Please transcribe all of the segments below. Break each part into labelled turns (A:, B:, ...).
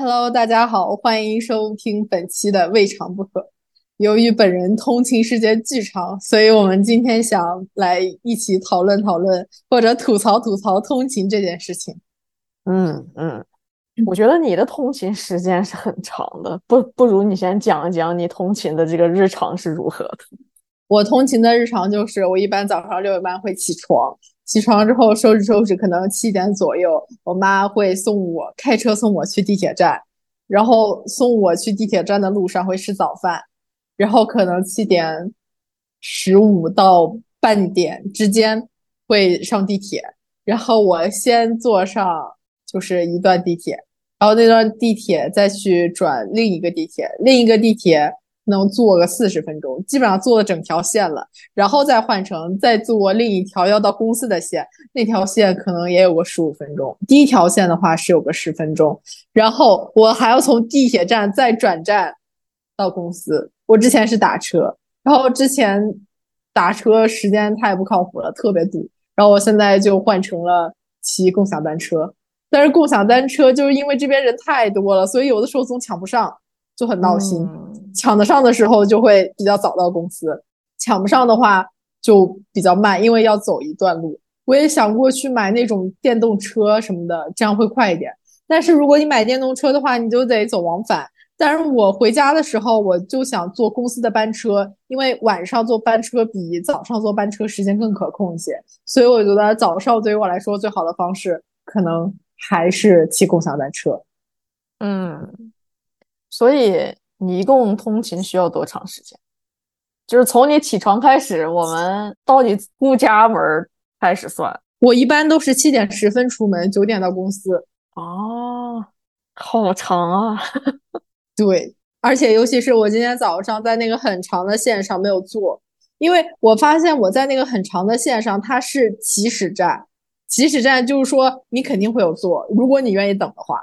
A: Hello，大家好，欢迎收听本期的未尝不可。由于本人通勤时间巨长，所以我们今天想来一起讨论讨论，或者吐槽吐槽通勤这件事情。
B: 嗯嗯，我觉得你的通勤时间是很长的，不不如你先讲一讲你通勤的这个日常是如何的。
A: 我通勤的日常就是，我一般早上六点半会起床，起床之后收拾收拾，可能七点左右，我妈会送我开车送我去地铁站，然后送我去地铁站的路上会吃早饭，然后可能七点十五到半点之间会上地铁，然后我先坐上就是一段地铁，然后那段地铁再去转另一个地铁，另一个地铁。能坐个四十分钟，基本上坐了整条线了，然后再换乘，再坐另一条要到公司的线，那条线可能也有个十五分钟。第一条线的话是有个十分钟，然后我还要从地铁站再转站到公司。我之前是打车，然后之前打车时间太不靠谱了，特别堵，然后我现在就换成了骑共享单车，但是共享单车就是因为这边人太多了，所以有的时候总抢不上。就很闹心，抢得上的时候就会比较早到公司，抢不上的话就比较慢，因为要走一段路。我也想过去买那种电动车什么的，这样会快一点。但是如果你买电动车的话，你就得走往返。但是我回家的时候，我就想坐公司的班车，因为晚上坐班车比早上坐班车时间更可控一些。所以我觉得早上对于我来说最好的方式，可能还是骑共享单车。
B: 嗯。所以你一共通勤需要多长时间？就是从你起床开始，我们到你出家门开始算。
A: 我一般都是七点十分出门，九点到公司。
B: 哦，好长啊！
A: 对，而且尤其是我今天早上在那个很长的线上没有坐，因为我发现我在那个很长的线上，它是起始站，起始站就是说你肯定会有座，如果你愿意等的话。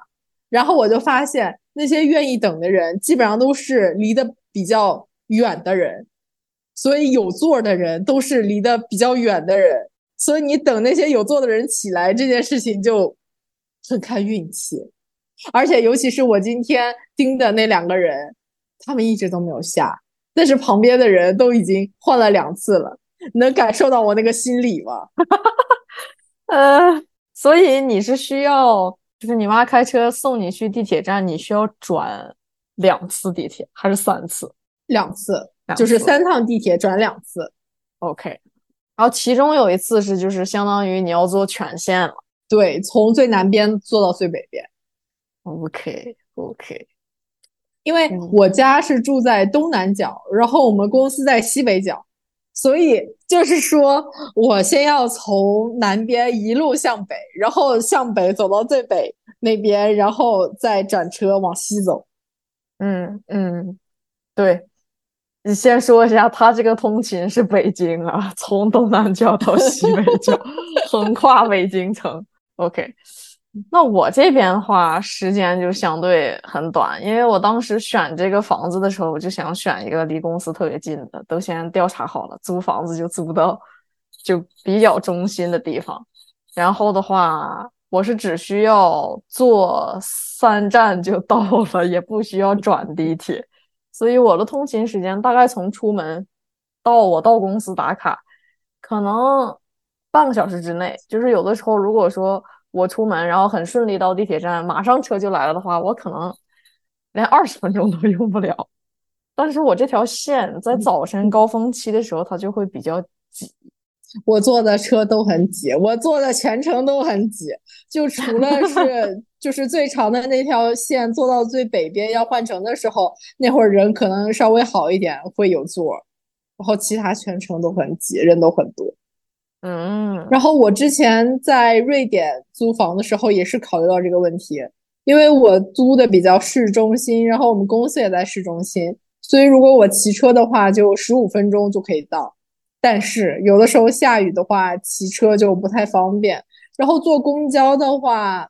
A: 然后我就发现。那些愿意等的人，基本上都是离得比较远的人，所以有座的人都是离得比较远的人，所以你等那些有座的人起来，这件事情就很看运气。而且，尤其是我今天盯的那两个人，他们一直都没有下，但是旁边的人都已经换了两次了，能感受到我那个心理吗？
B: 呃，所以你是需要。就是你妈开车送你去地铁站，你需要转两次地铁还是三次？
A: 两次，就是三趟地铁转两次。
B: OK，然后其中有一次是就是相当于你要坐全线了。
A: 对，从最南边坐到最北边。
B: OK，OK，
A: 因为我家是住在东南角，然后我们公司在西北角。所以就是说，我先要从南边一路向北，然后向北走到最北那边，然后再转车往西走。
B: 嗯嗯，对，你先说一下，他这个通勤是北京啊，从东南角到西北角，横跨北京城。OK。那我这边的话，时间就相对很短，因为我当时选这个房子的时候，我就想选一个离公司特别近的，都先调查好了，租房子就租到就比较中心的地方。然后的话，我是只需要坐三站就到了，也不需要转地铁，所以我的通勤时间大概从出门到我到公司打卡，可能半个小时之内。就是有的时候，如果说。我出门，然后很顺利到地铁站，马上车就来了的话，我可能连二十分钟都用不了。但是我这条线在早晨高峰期的时候，它就会比较挤。
A: 我坐的车都很挤，我坐的全程都很挤，就除了是 就是最长的那条线坐到最北边要换乘的时候，那会儿人可能稍微好一点，会有座，然后其他全程都很挤，人都很多。
B: 嗯，
A: 然后我之前在瑞典租房的时候也是考虑到这个问题，因为我租的比较市中心，然后我们公司也在市中心，所以如果我骑车的话，就十五分钟就可以到。但是有的时候下雨的话，骑车就不太方便，然后坐公交的话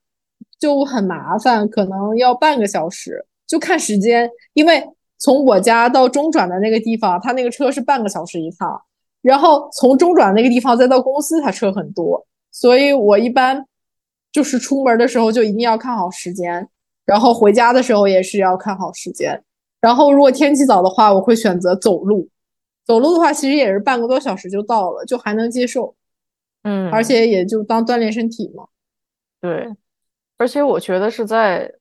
A: 就很麻烦，可能要半个小时，就看时间，因为从我家到中转的那个地方，他那个车是半个小时一趟。然后从中转那个地方再到公司，它车很多，所以我一般就是出门的时候就一定要看好时间。然后回家的时候也是要看好时间。然后如果天气早的话，我会选择走路。走路的话，其实也是半个多小时就到了，就还能接受。
B: 嗯，
A: 而且也就当锻炼身体嘛。
B: 对，而且我觉得是在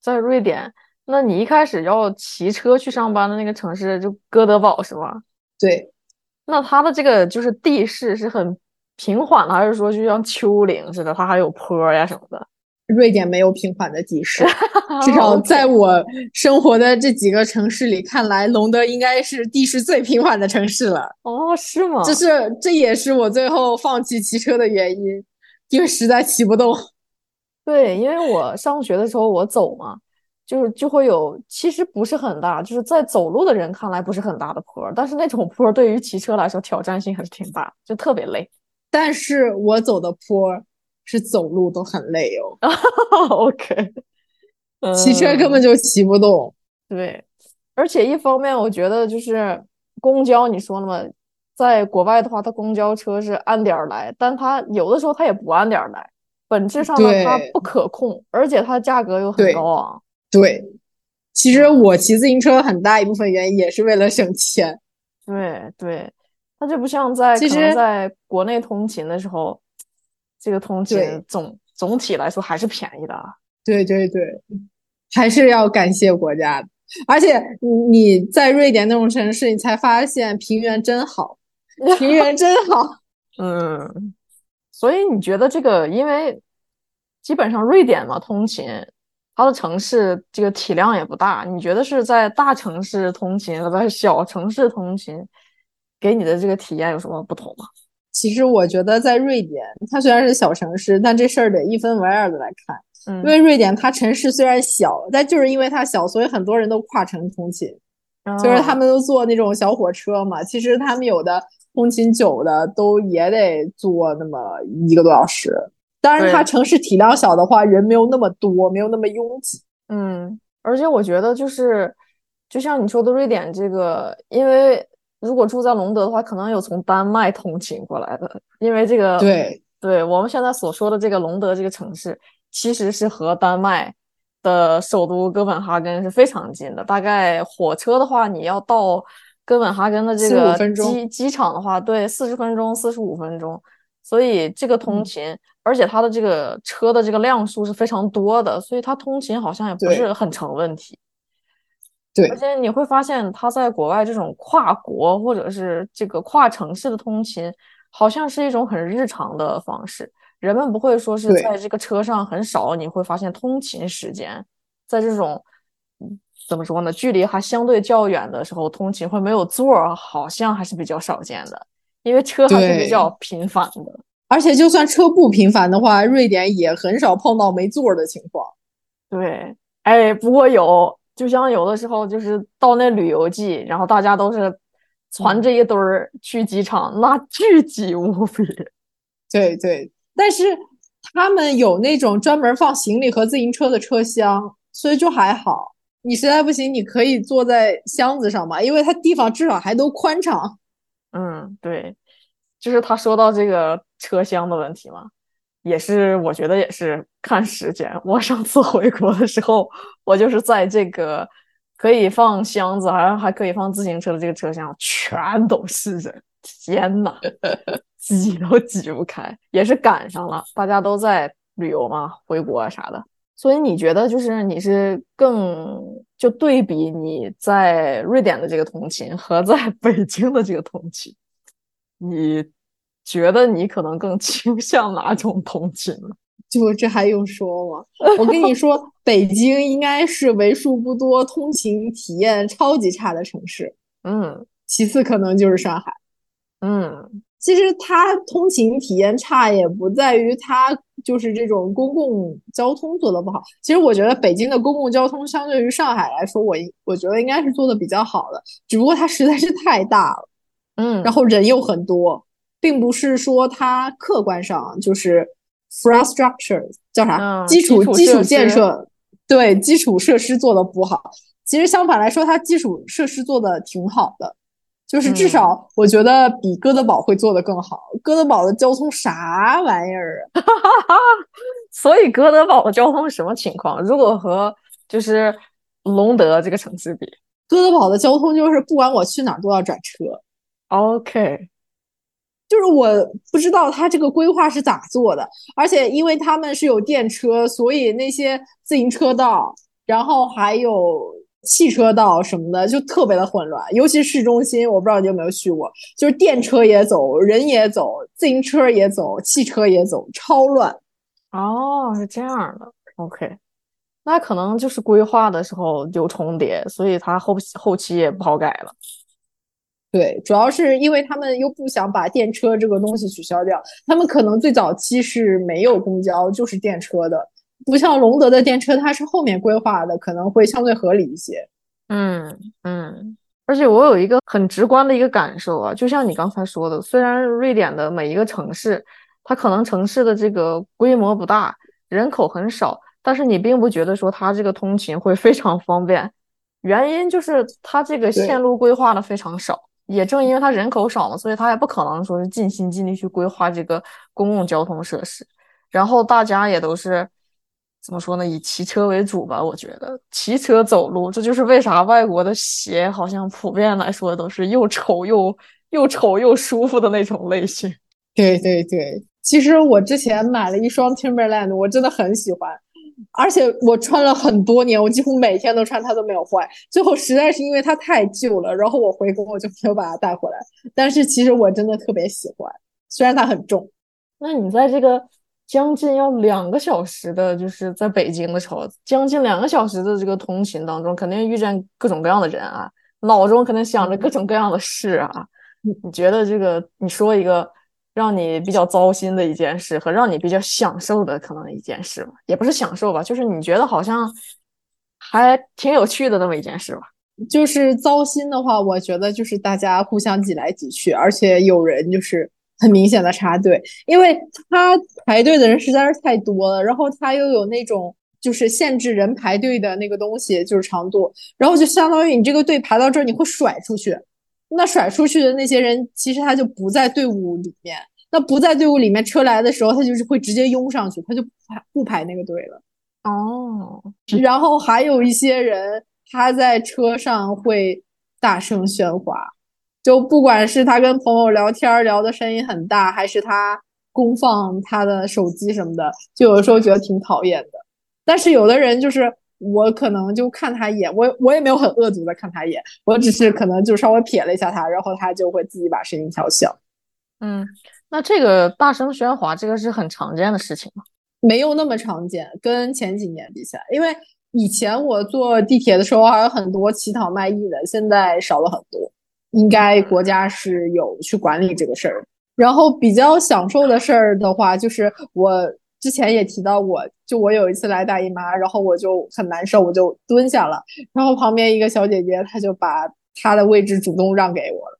B: 在瑞典，那你一开始要骑车去上班的那个城市就哥德堡是吗？
A: 对，
B: 那它的这个就是地势是很平缓的，还是说就像丘陵似的，它还有坡呀什么的？
A: 瑞典没有平缓的地势，至少在我生活的这几个城市里看来，隆德应该是地势最平缓的城市了。
B: 哦，是吗？
A: 这是这也是我最后放弃骑车的原因，因为实在骑不动。
B: 对，因为我上学的时候我走嘛，就是就会有，其实不是很大，就是在走路的人看来不是很大的坡，但是那种坡对于骑车来说挑战性还是挺大，就特别累。
A: 但是我走的坡。是走路都很累哦。
B: OK，
A: 骑车根本就骑不动。
B: 对，而且一方面我觉得就是公交，你说了嘛，在国外的话，它公交车是按点来，但它有的时候它也不按点来，本质上呢它不可控，而且它价格又很高昂。
A: 对，其实我骑自行车很大一部分原因也是为了省钱。
B: 对对，它就不像在其实在国内通勤的时候。这个通勤总总体来说还是便宜的，
A: 对对对，还是要感谢国家的。而且你在瑞典那种城市，你才发现平原真好，平原真好。
B: 嗯，所以你觉得这个，因为基本上瑞典嘛，通勤它的城市这个体量也不大，你觉得是在大城市通勤和在小城市通勤给你的这个体验有什么不同吗？
A: 其实我觉得在瑞典，它虽然是小城市，但这事儿得一分为二的来看。
B: 嗯，
A: 因为瑞典它城市虽然小，但就是因为它小，所以很多人都跨城通勤，就是他们都坐那种小火车嘛。其实他们有的通勤久的都也得坐那么一个多小时。当然，它城市体量小的话，人没有那么多，没有那么拥挤。
B: 嗯，而且我觉得就是，就像你说的，瑞典这个，因为。如果住在隆德的话，可能有从丹麦通勤过来的，因为这个
A: 对
B: 对，我们现在所说的这个隆德这个城市，其实是和丹麦的首都哥本哈根是非常近的。大概火车的话，你要到哥本哈根的这个机机场的话，对，四十分钟、四十五分钟。所以这个通勤，而且它的这个车的这个辆数是非常多的，所以它通勤好像也不是很成问题。
A: 对，
B: 而且你会发现，他在国外这种跨国或者是这个跨城市的通勤，好像是一种很日常的方式。人们不会说是在这个车上很少，你会发现通勤时间，在这种怎么说呢，距离还相对较远的时候，通勤会没有座儿，好像还是比较少见的，因为车还是比较频繁的。
A: 而且就算车不频繁的话，瑞典也很少碰到没座儿的情况。
B: 对，哎，不过有。就像有的时候，就是到那旅游季，然后大家都是攒着一堆儿去机场，那巨挤无比。
A: 对对，但是他们有那种专门放行李和自行车的车厢，所以就还好。你实在不行，你可以坐在箱子上嘛，因为它地方至少还都宽敞。
B: 嗯，对，就是他说到这个车厢的问题嘛。也是，我觉得也是看时间。我上次 回国的时候，我就是在这个可以放箱子，还还可以放自行车的这个车厢，全都是人，天呐，挤都挤不开。也是赶上了，大家都在旅游嘛，回国啊啥的。所以你觉得，就是你是更就对比你在瑞典的这个通勤和在 北京的这个通勤，你？觉得你可能更倾向哪种通勤呢？
A: 就这还用说吗？我跟你说，北京应该是为数不多通勤体验超级差的城市。
B: 嗯，
A: 其次可能就是上海。
B: 嗯，
A: 其实它通勤体验差也不在于它就是这种公共交通做的不好。其实我觉得北京的公共交通相对于上海来说，我我觉得应该是做的比较好的，只不过它实在是太大了。
B: 嗯，
A: 然后人又很多。并不是说它客观上就是 infrastructure 叫啥基础基础建设，对基础设施做的不好。其实相反来说，它基础设施做的挺好的，就是至少我觉得比哥德堡会做得更好。哥德堡的交通啥玩意儿啊？
B: 所以哥德堡的交通什么情况？如果和就是隆德这个城市比？
A: 哥德堡的交通就是不管我去哪儿都要转车。
B: OK，
A: 就是我不知道他这个规划是咋做的，而且因为他们是有电车，所以那些自行车道，然后还有汽车道什么的，就特别的混乱。尤其市中心，我不知道你有没有去过，就是电车也走，人也走，自行车也走，汽车也走，超乱。
B: 哦，是这样的。OK，那可能就是规划的时候有重叠，所以它后后期也不好改了。
A: 对，主要是因为他们又不想把电车这个东西取消掉，他们可能最早期是没有公交，就是电车的，不像隆德的电车，它是后面规划的，可能会相对合理一些。
B: 嗯嗯，而且我有一个很直观的一个感受啊，就像你刚才说的，虽然瑞典的每一个城市，它可能城市的这个规模不大，人口很少，但是你并不觉得说它这个通勤会非常方便，原因就是它这个线路规划的非常少。也正因为它人口少嘛，所以它也不可能说是尽心尽力去规划这个公共交通设施。然后大家也都是怎么说呢？以骑车为主吧。我觉得骑车走路，这就是为啥外国的鞋好像普遍来说都是又丑又又丑又舒服的那种类型。
A: 对对对，其实我之前买了一双 Timberland，我真的很喜欢。而且我穿了很多年，我几乎每天都穿，它都没有坏。最后实在是因为它太旧了，然后我回国我就没有把它带回来。但是其实我真的特别喜欢，虽然它很重。
B: 那你在这个将近要两个小时的，就是在北京的时候，将近两个小时的这个通勤当中，肯定遇见各种各样的人啊，脑中可能想着各种各样的事啊。你你觉得这个，你说一个。让你比较糟心的一件事和让你比较享受的可能一件事吧，也不是享受吧，就是你觉得好像还挺有趣的那么一件事吧。
A: 就是糟心的话，我觉得就是大家互相挤来挤去，而且有人就是很明显的插队，因为他排队的人实在是太多了，然后他又有那种就是限制人排队的那个东西，就是长度，然后就相当于你这个队排到这儿，你会甩出去。那甩出去的那些人，其实他就不在队伍里面。那不在队伍里面，车来的时候，他就是会直接拥上去，他就不排不排那个队了。
B: 哦。
A: 然后还有一些人，他在车上会大声喧哗，就不管是他跟朋友聊天聊的声音很大，还是他公放他的手机什么的，就有的时候觉得挺讨厌的。但是有的人就是。我可能就看他一眼，我我也没有很恶毒的看他一眼，我只是可能就稍微瞥了一下他，然后他就会自己把声音调小。
B: 嗯，那这个大声喧哗，这个是很常见的事情吗？
A: 没有那么常见，跟前几年比起来，因为以前我坐地铁的时候还有很多乞讨卖艺的，现在少了很多，应该国家是有去管理这个事儿。然后比较享受的事儿的话，就是我。之前也提到过，就我有一次来大姨妈，然后我就很难受，我就蹲下了，然后旁边一个小姐姐，她就把她的位置主动让给我了，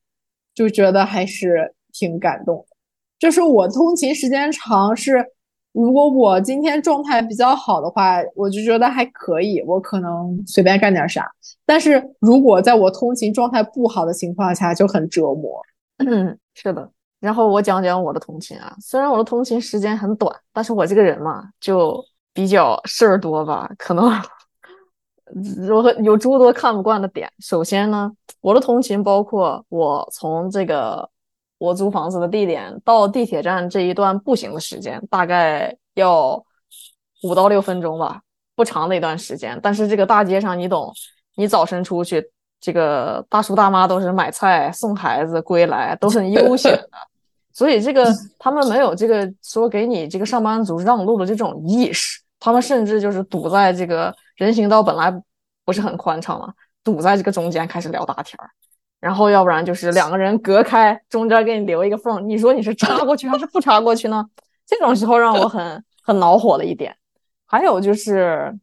A: 就觉得还是挺感动的。就是我通勤时间长，是如果我今天状态比较好的话，我就觉得还可以，我可能随便干点啥。但是如果在我通勤状态不好的情况下，就很折磨。
B: 嗯，是的。然后我讲讲我的通勤啊，虽然我的通勤时间很短，但是我这个人嘛，就比较事儿多吧，可能有有诸多看不惯的点。首先呢，我的通勤包括我从这个我租房子的地点到地铁站这一段步行的时间，大概要五到六分钟吧，不长的一段时间。但是这个大街上，你懂，你早晨出去，这个大叔大妈都是买菜、送孩子归来，都很悠闲的。所以这个 他们没有这个说给你这个上班族让路的这种意识，他们甚至就是堵在这个人行道本来不是很宽敞嘛，堵在这个中间开始聊大天儿，然后要不然就是两个人隔开，中间给你留一个缝，你说你是插过去还是不插过去呢？这种时候让我很很恼火的一点。还有就是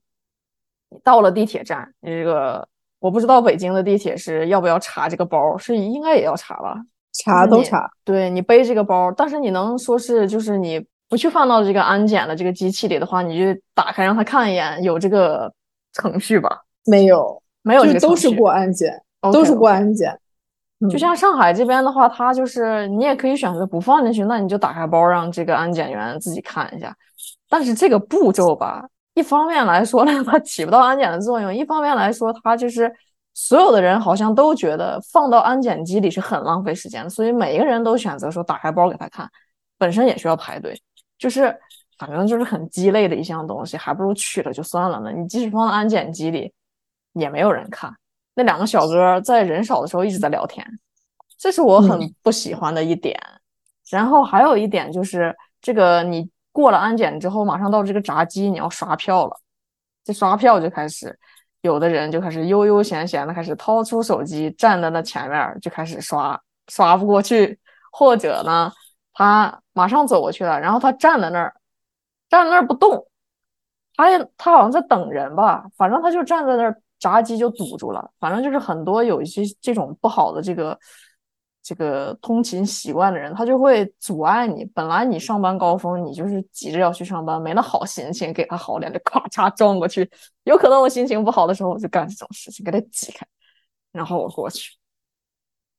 B: 到了地铁站，这个我不知道北京的地铁是要不要查这个包，是应该也要查吧。
A: 查都查，
B: 对你背这个包，但是你能说是就是你不去放到这个安检的这个机器里的话，你就打开让他看一眼，有这个程序吧？
A: 没有，
B: 没有，
A: 就都是过安检，都是过安检。
B: 就像上海这边的话，他就是你也可以选择不放进去，那你就打开包让这个安检员自己看一下。但是这个步骤吧，一方面来说呢，它起不到安检的作用；一方面来说，它就是所有的人好像都觉得放到安检机里是很浪费时间的，所以每一个人都选择说打开包给他看，本身也需要排队，就是反正就是很鸡肋的一项东西，还不如取了就算了呢。你即使放到安检机里，也没有人看。那两个小哥在人少的时候一直在聊天，这是我很不喜欢的一点。然后还有一点就是这个你。过了安检之后，马上到这个闸机，你要刷票了。这刷票就开始，有的人就开始悠悠闲闲的开始掏出手机，站在那前面就开始刷，刷不过去，或者呢，他马上走过去了，然后他站在那儿，站在那儿不动，他也他好像在等人吧，反正他就站在那儿，闸机就堵住了。反正就是很多有一些这种不好的这个。这个通勤习惯的人，他就会阻碍你。本来你上班高峰，你就是急着要去上班，没那好心情，给他好脸，就咔嚓撞过去。有可能我心情不好的时候，我就干这种事情，给他挤开，然后我过去。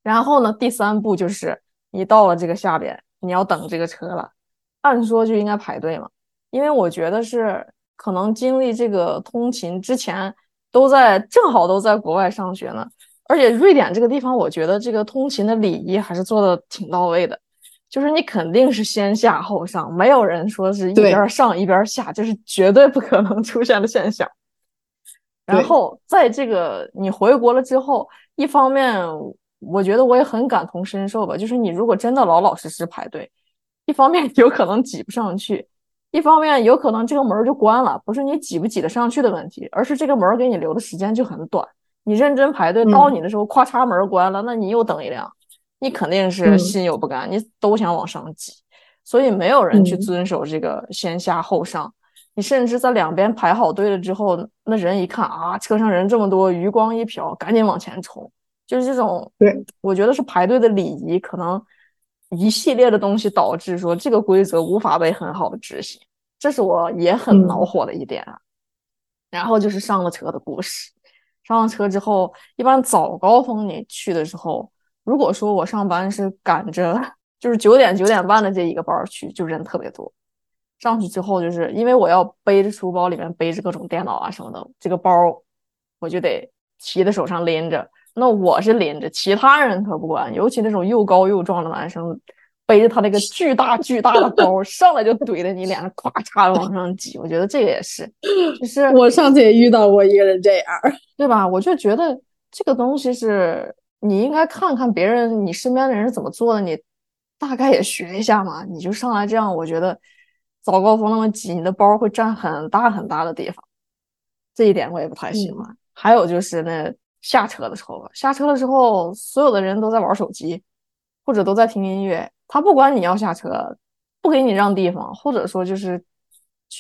B: 然后呢，第三步就是你到了这个下边，你要等这个车了。按说就应该排队嘛，因为我觉得是可能经历这个通勤之前，都在正好都在国外上学呢。而且瑞典这个地方，我觉得这个通勤的礼仪还是做的挺到位的，就是你肯定是先下后上，没有人说是一边上一边下，这是绝对不可能出现的现象。然后在这个你回国了之后，一方面我觉得我也很感同身受吧，就是你如果真的老老实实排队，一方面 有可能挤不上去，一方面有可能这个门就关了，不是你挤不挤得上去的问题，而是这个门给你留的时间就很短。你认真排队到你的时候，咔嚓门关了，那你又等一辆，你肯定是心有不甘，你都想往上挤，所以没有人去遵守这个先下后上。你甚至在两边排好队了之后，那人一看啊，车上人这么多，余光一瞟，赶紧往前冲，就是这种。
A: 对，
B: 我觉得是排队的礼仪，可能一系列的东西导致说这个规则无法被很好的执行，这是我也很恼火的一点啊。然后就是上了车的故事。上了车之后，一般早高峰你去的时候，如果说我上班是赶着，就是九点九点半的这一个班去，就人特别多。上去之后，就是因为我要背着书包，里面背着各种电脑啊什么的，这个包我就得提在手上拎着。那我是拎着，其他人可不管，尤其那种又高又壮的男生。背着他那个巨大 巨大的包，上来就怼在你脸上，咵嚓往上挤。我觉得这个也是，就是
A: 我上次也遇到过一个人这样，
B: 对吧？我就觉得这个东西是你应该看看别人，你身边的人是怎么做的，你大概也学一下嘛。你就上来这样，我觉得早高峰那么挤，你的包会占很大很大的地方，这一点我也不太喜欢。还有就是那下车的时候吧，下车的时候，所有的人都在玩手机，或者都在听音乐。他不管你要下车，不给你让地方，或者说就是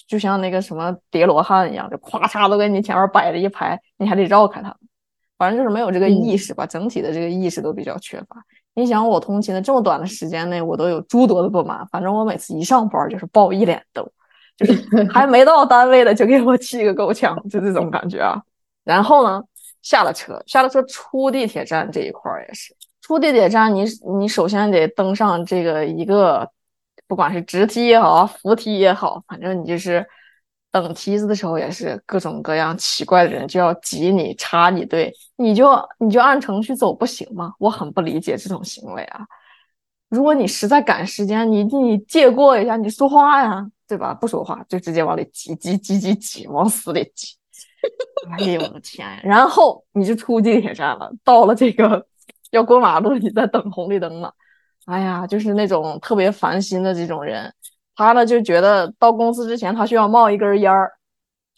B: 就像那个什么叠罗汉一样，就咵嚓都给你前面摆了一排，你还得绕开他。反正就是没有这个意识吧，整体的这个意识都比较缺乏。你想我通勤的这么短的时间内，我都有诸多的不满。反正我每次一上班就是爆一脸痘，就是 还没到单位的就给我气个够呛，就这种感觉啊。然后呢，下了车，下了车出地铁站这一块儿也是。出地铁站，你你首先得登上这个一个，不管是直梯也好，扶梯也好，反正你就是等梯子的时候，也是各种各样奇怪的人就要挤你插你队，你就你就按程序走不行吗？我很不理解这种行为啊！如果你实在赶时间，你你借过一下，你说话呀，对吧？不说话就直接往里挤挤挤挤挤，往死里挤！哎呦我的天！然后你就出地铁站了，到了这个。要过马路，你在等红绿灯了。哎呀，就是那种特别烦心的这种人，他呢就觉得到公司之前他需要冒一根烟儿，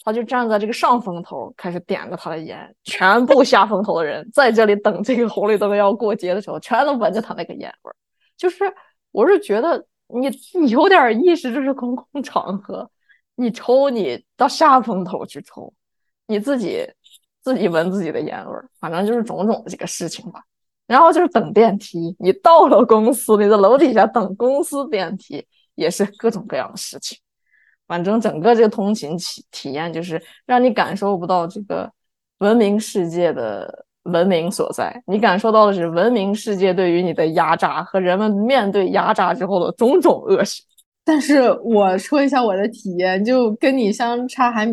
B: 他就站在这个上风头开始点着他的烟。全部下风头的人在这里等这个红绿灯要过街的时候，全都闻着他那个烟味儿。就是我是觉得你你有点意识，这是公共场合，你抽你到下风头去抽，你自己自己闻自己的烟味儿。反正就是种种的这个事情吧。然后就是等电梯，你到了公司，你在楼底下等公司电梯，也是各种各样的事情。反正整个这个通勤体体验，就是让你感受不到这个文明世界的文明所在，你感受到的是文明世界对于你的压榨和人们面对压榨之后的种种恶事。
A: 但是我说一下我的体验，就跟你相差还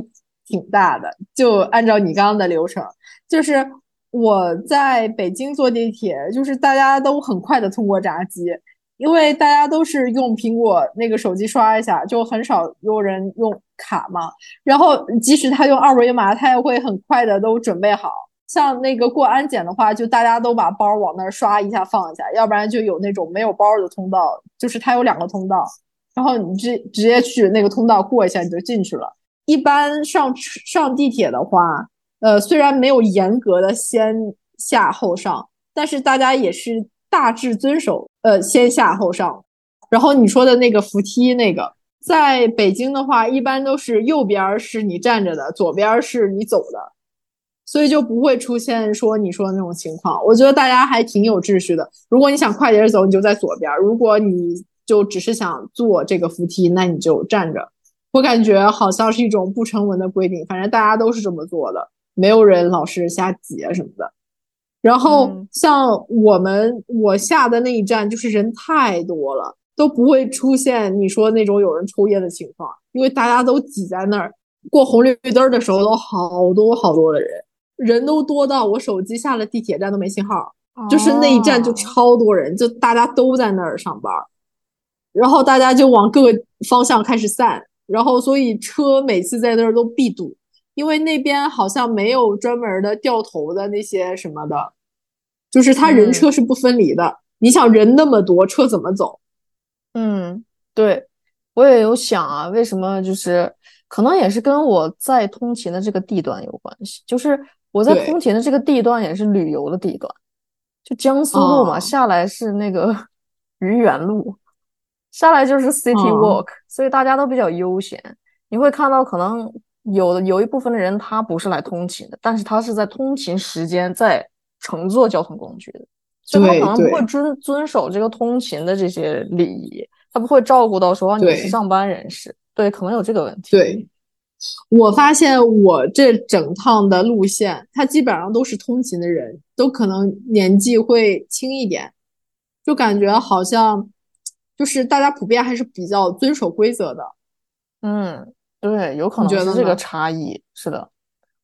A: 挺大的。就按照你刚刚的流程，就是我在北京坐地铁，就是大家都很快的通过闸机，因为大家都是用苹果那个手机刷一下，就很少有人用卡嘛。然后即使他用二维码，他也会很快的都准备好。像那个过安检的话，就大家都把包往那儿刷一下放一下，要不然就有那种没有包的通道，就是它有两个通道，然后你直直接去那个通道过一下你就进去了。一般上上地铁的话，呃，虽然没有严格的先下后上，但是大家也是大致遵守呃先下后上。然后你说的那个扶梯那个，在北京的话，一般都是右边是你站着的，左边是你走的。所以就不会出现说你说的那种情况，我觉得大家还挺有秩序的。如果你想快点走，你就在左边；如果你就只是想坐这个扶梯，那你就站着。我感觉好像是一种不成文的规定，反正大家都是这么做的，没有人老是瞎挤啊什么的。然后像我们我下的那一站，就是人太多了，都不会出现你说那种有人抽烟的情况，因为大家都挤在那儿。过红绿灯的时候，都好多好多的人。人都多到我手机下了地铁站都没信号，就是那一站就超多人，就大家都在那儿上班，然后大家就往各个方向开始散，然后所以车每次在那儿都必堵，因为那边好像没有专门的掉头的那些什么的，就是他人车是不分离的。你想人那么多，车怎么走？
B: 嗯，对，我也有想啊，为什么就是可能也是跟我在通勤的这个地段有关系，就是。我在通勤的这个地段也是旅游的地段，就江苏路嘛，下来是那个 愚园路，下来就是 City Walk，所以大家都比较悠闲。你会看到，可能有的有一部分的人他不是来通勤的，但是他是在通勤时间在乘坐交通工具的，所以他可能不会遵遵守这个通勤的这些礼仪，他不会照顾到说你是上班人士，对，可能有这个问题。
A: 对。我发现我这整趟的路线，他基本上都是通勤的人，都可能年纪会轻一点，就感觉好像就是大家普遍还是比较遵守规则的。
B: 嗯，对，有可能是这个差异。是的，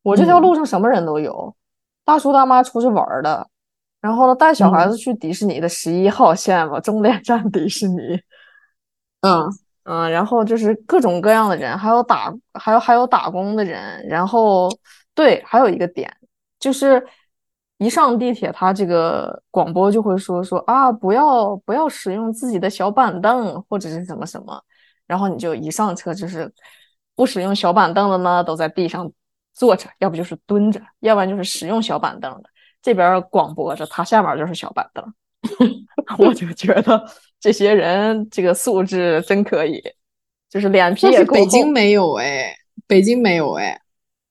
B: 我这条路上什么人都有，大叔大妈出去玩的，然后呢带小孩子去迪士尼的十一号线嘛，终点站迪士尼。
A: 嗯。
B: 嗯，然后就是各种各样的人，还有打，还有还有打工的人，然后对，还有一个点就是一上地铁，他这个广播就会说说啊，不要不要使用自己的小板凳或者是什么什么，然后你就一上车就是不使用小板凳的呢，都在地上坐着，要不就是蹲着，要不然就是使用小板凳的，这边广播着，他下面就是小板凳，我就觉得。这些人这个素质真可以，就是脸皮也够
A: 北京没有哎，北京没有哎。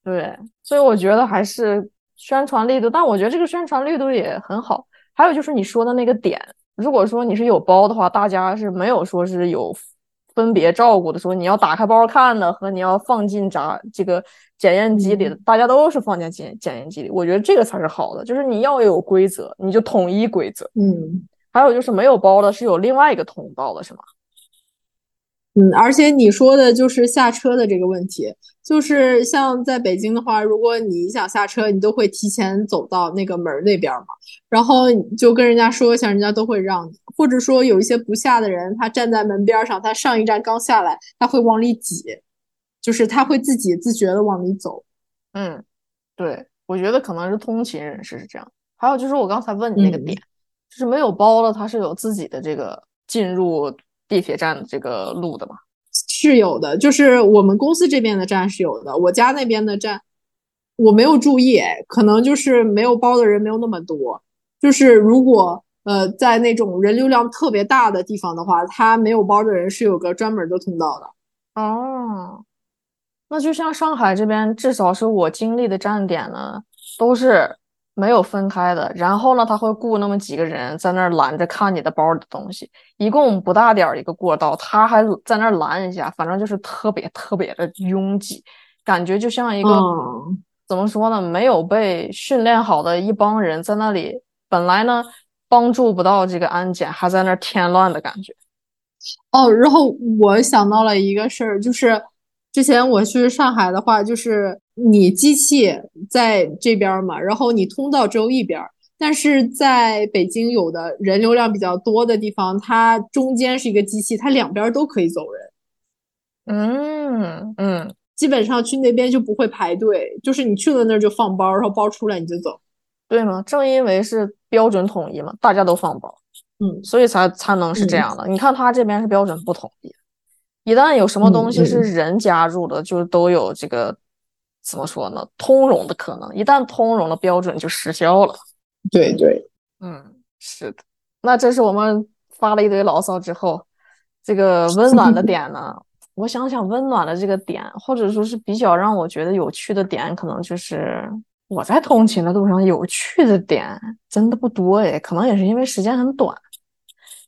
B: 对，所以我觉得还是宣传力度，但我觉得这个宣传力度也很好。还有就是你说的那个点，如果说你是有包的话，大家是没有说是有分别照顾的，说你要打开包看的和你要放进闸这个检验机里的，大家都是放进检检验机里。我觉得这个才是好的，就是你要有规则，你就统一规则。
A: 嗯。
B: 还有就是没有包的，是有另外一个通道的，是吗？
A: 嗯，而且你说的就是下车的这个问题，就是像在北京的话，如果你想下车，你都会提前走到那个门那边嘛，然后就跟人家说一下，人家都会让你。或者说有一些不下的人，他站在门边上，他上一站刚下来，他会往里挤，就是他会自己自觉的往里走。
B: 嗯，对，我觉得可能是通勤人士是这样。还有就是我刚才问你那个点。就是没有包的，他是有自己的这个进入地铁站的这个路的吗？
A: 是有的，就是我们公司这边的站是有的，我家那边的站我没有注意，哎，可能就是没有包的人没有那么多。就是如果呃在那种人流量特别大的地方的话，他没有包的人是有个专门的通道的。
B: 哦，那就像上海这边，至少是我经历的站点呢，都是。没有分开的，然后呢，他会雇那么几个人在那儿拦着看你的包里的东西，一共不大点儿一个过道，他还在那儿拦一下，反正就是特别特别的拥挤，感觉就像一个怎么说呢，没有被训练好的一帮人在那里，本来呢帮助不到这个安检，还在那儿添乱的感觉。
A: 哦，然后我想到了一个事儿，就是之前我去上海的话，就是你机器在这边嘛，然后你通道只有一边，但是在北京有的人流量比较多的地方，它中间是一个机器，它两边都可以走人。
B: 嗯嗯，
A: 基本上去那边就不会排队，就是你去了那儿就放包，然后包出来你就走。
B: 对吗？正因为是标准统一嘛，大家都放包，
A: 嗯，
B: 所以才才能是这样的。你看他这边是标准不统一，一旦有什么东西是人加入的，就都有这个怎么说呢？通融的可能。一旦通融了，标准就失效了。
A: 对对，
B: 嗯，是的。那这是我们发了一堆牢骚之后，这个温暖的点呢？我想想，温暖的这个点，或者说是比较让我觉得有趣的点，可能就是我在通勤的路上有趣的点真的不多诶，可能也是因为时间很短，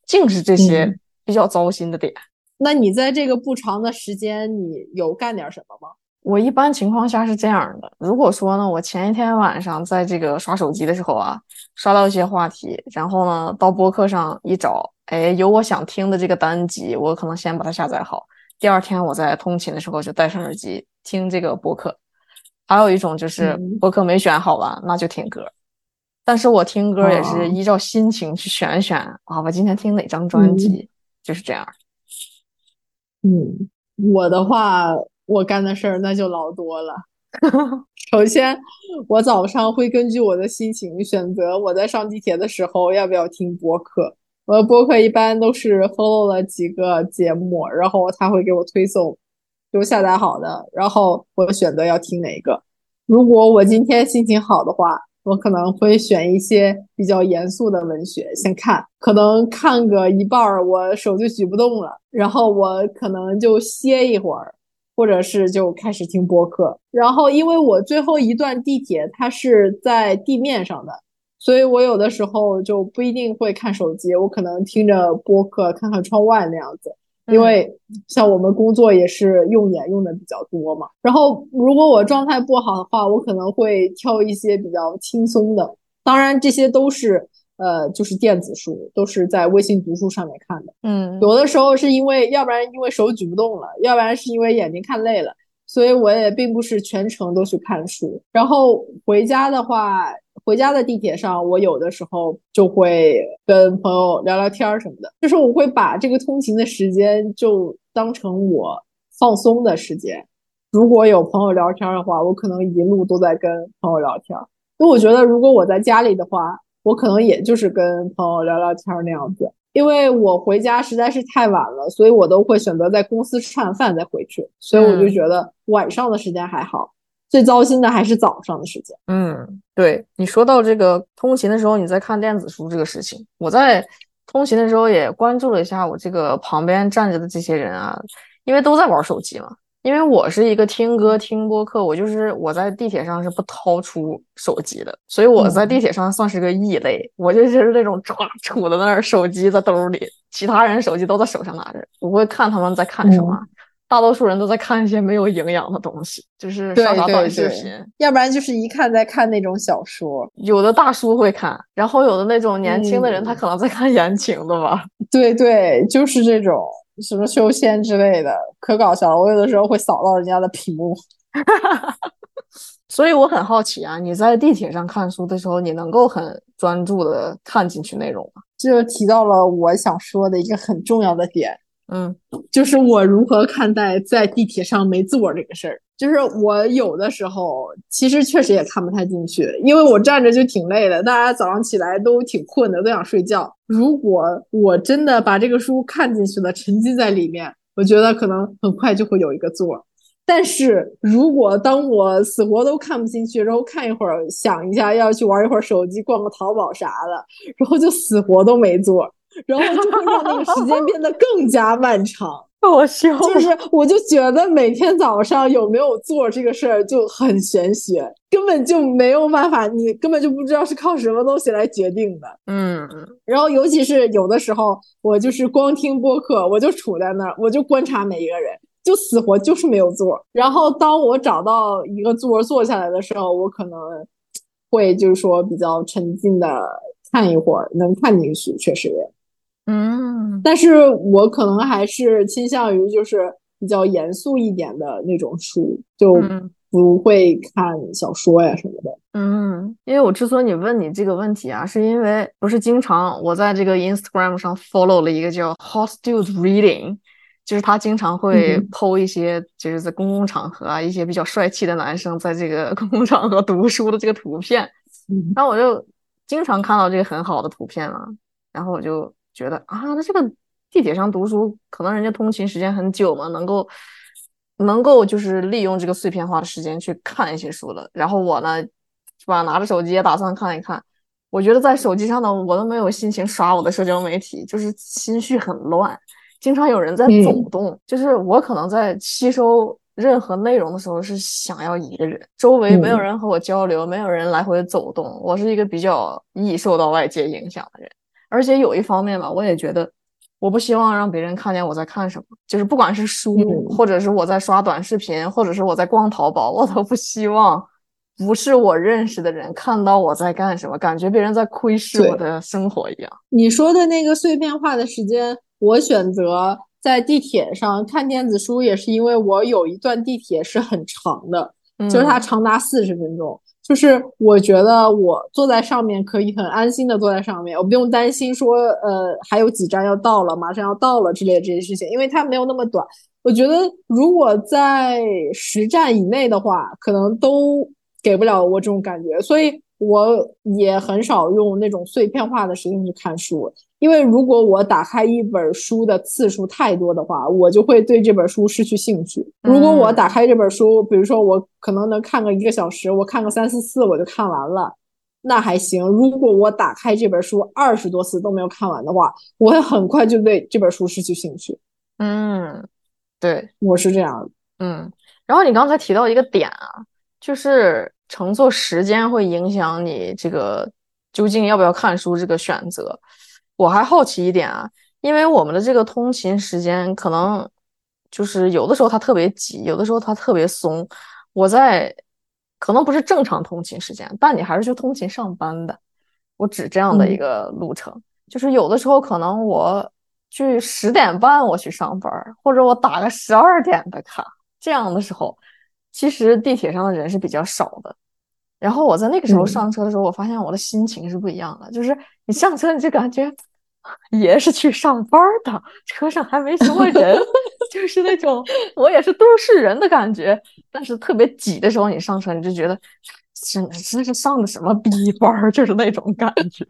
B: 净是这些比较糟心的点。
A: 那你在这个不长的时间，你有干点什么吗？
B: 我一般情况下是这样的，如果说呢，我前一天晚上在这个刷手机的时候啊，刷到一些话题，然后呢，到播客上一找，哎，有我想听的这个单集，我可能先把它下载好。第二天我在通勤的时候就戴上耳机听这个播客，还有一种就是播客没选好吧，那就听歌。但是我听歌也是依照心情去选选啊，我今天听哪张专辑，就是这样。
A: 嗯，我的话，我干的事儿那就老多了。首先，我早上会根据我的心情选择我在上地铁的时候要不要听播客。我的播客一般都是 follow 了几个节目，然后他会给我推送，就下载好的，然后我选择要听哪个。如果我今天心情好的话，我可能会选一些比较严肃的文学先看，可能看个一半儿，我手就举不动了，然后我可能就歇一会儿，或者是就开始听播客。然后因为我最后一段地铁它是在地面上的。所以我有的时候就不一定会看手机，我可能听着播客，看看窗外那样子。因为像我们工作也是用眼用的比较多嘛。然后如果我状态不好的话，我可能会挑一些比较轻松的。当然这些都是呃，就是电子书，都是在微信读书上面看的。
B: 嗯，
A: 有的时候是因为，要不然因为手举不动了，要不然是因为眼睛看累了，所以我也并不是全程都去看书。然后回家的话。回家的地铁上，我有的时候就会跟朋友聊聊天儿什么的，就是我会把这个通勤的时间就当成我放松的时间。如果有朋友聊天的话，我可能一路都在跟朋友聊天。因为我觉得，如果我在家里的话，我可能也就是跟朋友聊聊天那样子。因为我回家实在是太晚了，所以我都会选择在公司吃完饭再回去。所以我就觉得晚上的时间还好。最糟心的还是早上的时间。
B: 嗯，对你说到这个通勤的时候你在看电子书这个事情，我在通勤的时候也关注了一下我这个旁边站着的这些人啊，因为都在玩手机嘛。因为我是一个听歌听播客，我就是我在地铁上是不掏出手机的，所以我在地铁上算是个异类。我就是那种抓杵在那儿，手机在兜里，其他人手机都在手上拿着，我会看他们在看什么。大多数人都在看一些没有营养的东西，就是刷刷短视频，
A: 要不然就是一看在看那种小说。
B: 有的大叔会看，然后有的那种年轻的人，他可能在看言情的吧。
A: 对对，就是这种什么修仙之类的，可搞笑了。我有的时候会扫到人家的屏幕，
B: 所以我很好奇啊，你在地铁上看书的时候，你能够很专注的看进去内容吗？
A: 这就提到了我想说的一个很重要的点。
B: 嗯，
A: 就是我如何看待在地铁上没座这个事儿。就是我有的时候其实确实也看不太进去，因为我站着就挺累的，大家早上起来都挺困的，都想睡觉。如果我真的把这个书看进去了，沉浸在里面，我觉得可能很快就会有一个座。但是如果当我死活都看不进去，然后看一会儿，想一下要去玩一会儿手机，逛个淘宝啥的，然后就死活都没座。然后就会让那个时间变得更加漫长。
B: 我笑，
A: 就是我就觉得每天早上有没有做这个事儿就很玄学，根本就没有办法，你根本就不知道是靠什么东西来决定的。
B: 嗯，
A: 然后尤其是有的时候，我就是光听播客，我就杵在那儿，我就观察每一个人，就死活就是没有座。然后当我找到一个座坐下来的时候，我可能会就是说比较沉浸的看一会儿，能看进去，确实也。
B: 嗯，
A: 但是我可能还是倾向于就是比较严肃一点的那种书，就不会看小说呀什么的。
B: 嗯，因为我之所以问你这个问题啊，是因为不是经常我在这个 Instagram 上 follow 了一个叫 Hot Dude Reading，就是他经常会 po 一些就是在公共场合啊一些比较帅气的男生在这个 公共场合读书的这个图片，然后我就经常看到这个很好的图片嘛，然后我就觉得啊，那这个地铁上读书，可能人家通勤时间很久嘛，能够能够就是利用这个碎片化的时间去看一些书了，然后我呢。是吧？拿着手机也打算看一看。我觉得在手机上呢，我都没有心情刷我的社交媒体，就是心绪很乱，经常有人在走动。就是我可能在吸收任何内容的时候，是想要一个人，周围没有人和我交流，没有人来回走动。我是一个比较易受到外界影响的人，而且有一方面吧，我也觉得我不希望让别人看见我在看什么，就是不管是书，或者是我在刷短视频，或者是我在逛淘宝，我都不希望。不是我认识的人看到我在干什么，感觉别人在窥视我的生活一样。
A: 你说的那个碎片化的时间，我选择在地铁上看电子书，也是因为我有一段地铁是很长的，就是它长达四十分钟。就是我觉得我坐在上面可以很安心的坐在上面，我不用担心说呃还有几站要到了，马上要到了之类的这些事情，因为它没有那么短。我觉得如果在十站以内的话，可能都。给不了我这种感觉，所以我也很少用那种碎片化的时间去看书。因为如果我打开一本书的次数太多的话，我就会对这本书失去兴趣。如果我打开这本书，比如说我可能能看个一个小时，我看个三四次我就看完了，那还行。如果我打开这本书二十多次都没有看完的话，我会很快就对这本书失去兴趣。
B: 嗯，对，
A: 我是这样的。
B: 嗯，然后你刚才提到一个点啊，就是。乘坐时间会影响你这个究竟要不要看书这个选择。我还好奇一点啊，因为我们的这个通勤时间可能就是有的时候它特别挤，有的时候它特别松。我在可能不是正常通勤时间，但你还是去通勤上班的。我指这样的一个路程，就是有的时候可能我去十点半我去上班，或者我打个十二点的卡，这样的时候。其实地铁上的人是比较少的，然后我在那个时候上车的时候，我发现我的心情是不一样的。就是你上车你就感觉爷是去上班的，车上还没什么人，就是那种我也是都市人的感觉。但是特别挤的时候，你上车你就觉得真的这是上的什么逼班，就是那种感觉，